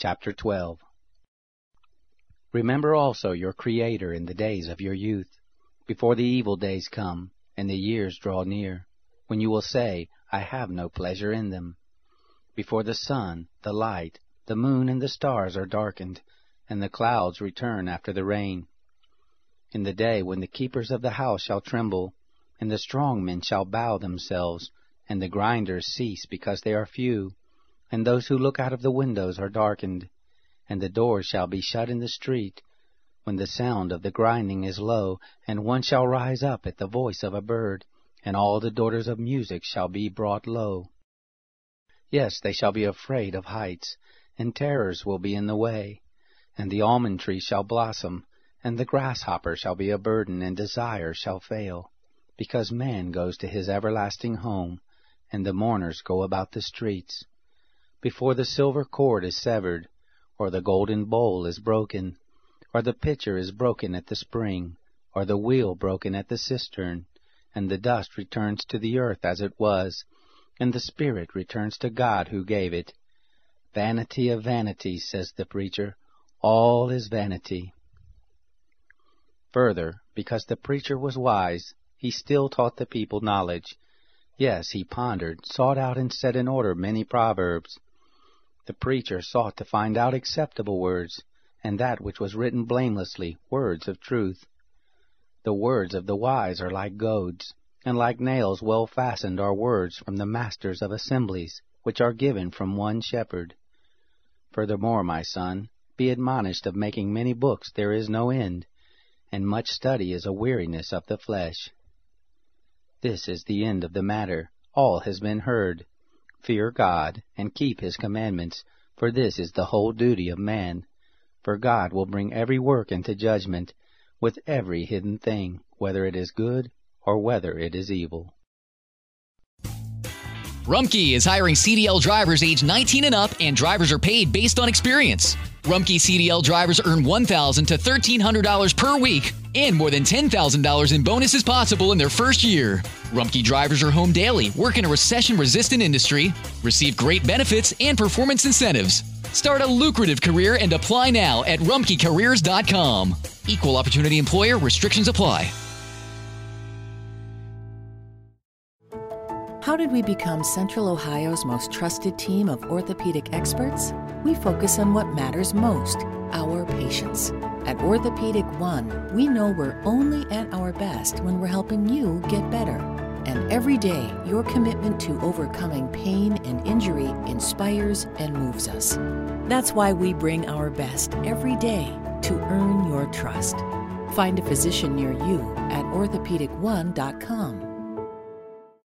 Chapter 12 Remember also your Creator in the days of your youth, before the evil days come, and the years draw near, when you will say, I have no pleasure in them. Before the sun, the light, the moon, and the stars are darkened, and the clouds return after the rain. In the day when the keepers of the house shall tremble, and the strong men shall bow themselves, and the grinders cease because they are few, and those who look out of the windows are darkened, and the doors shall be shut in the street, when the sound of the grinding is low, and one shall rise up at the voice of a bird, and all the daughters of music shall be brought low. Yes, they shall be afraid of heights, and terrors will be in the way, and the almond tree shall blossom, and the grasshopper shall be a burden, and desire shall fail, because man goes to his everlasting home, and the mourners go about the streets before the silver cord is severed, or the golden bowl is broken, or the pitcher is broken at the spring, or the wheel broken at the cistern, and the dust returns to the earth as it was, and the spirit returns to God who gave it. Vanity of vanities, says the preacher, all is vanity. Further, because the preacher was wise, he still taught the people knowledge. Yes, he pondered, sought out, and set in order many proverbs. The preacher sought to find out acceptable words, and that which was written blamelessly, words of truth. The words of the wise are like goads, and like nails well fastened are words from the masters of assemblies, which are given from one shepherd. Furthermore, my son, be admonished of making many books there is no end, and much study is a weariness of the flesh. This is the end of the matter. All has been heard. Fear God, and keep his commandments, for this is the whole duty of man. For God will bring every work into judgment, with every hidden thing, whether it is good or whether it is evil. Rumpke is hiring CDL drivers age 19 and up, and drivers are paid based on experience. Rumpke CDL drivers earn 1,000 to $1,300 per week and more than $10,000 in bonuses possible in their first year. Rumpke drivers are home daily, work in a recession resistant industry, receive great benefits and performance incentives. Start a lucrative career and apply now at rumpkecareers.com. Equal opportunity employer restrictions apply. How did we become Central Ohio's most trusted team of orthopedic experts? We focus on what matters most our patients. At Orthopedic One, we know we're only at our best when we're helping you get better. And every day, your commitment to overcoming pain and injury inspires and moves us. That's why we bring our best every day to earn your trust. Find a physician near you at orthopedic1.com.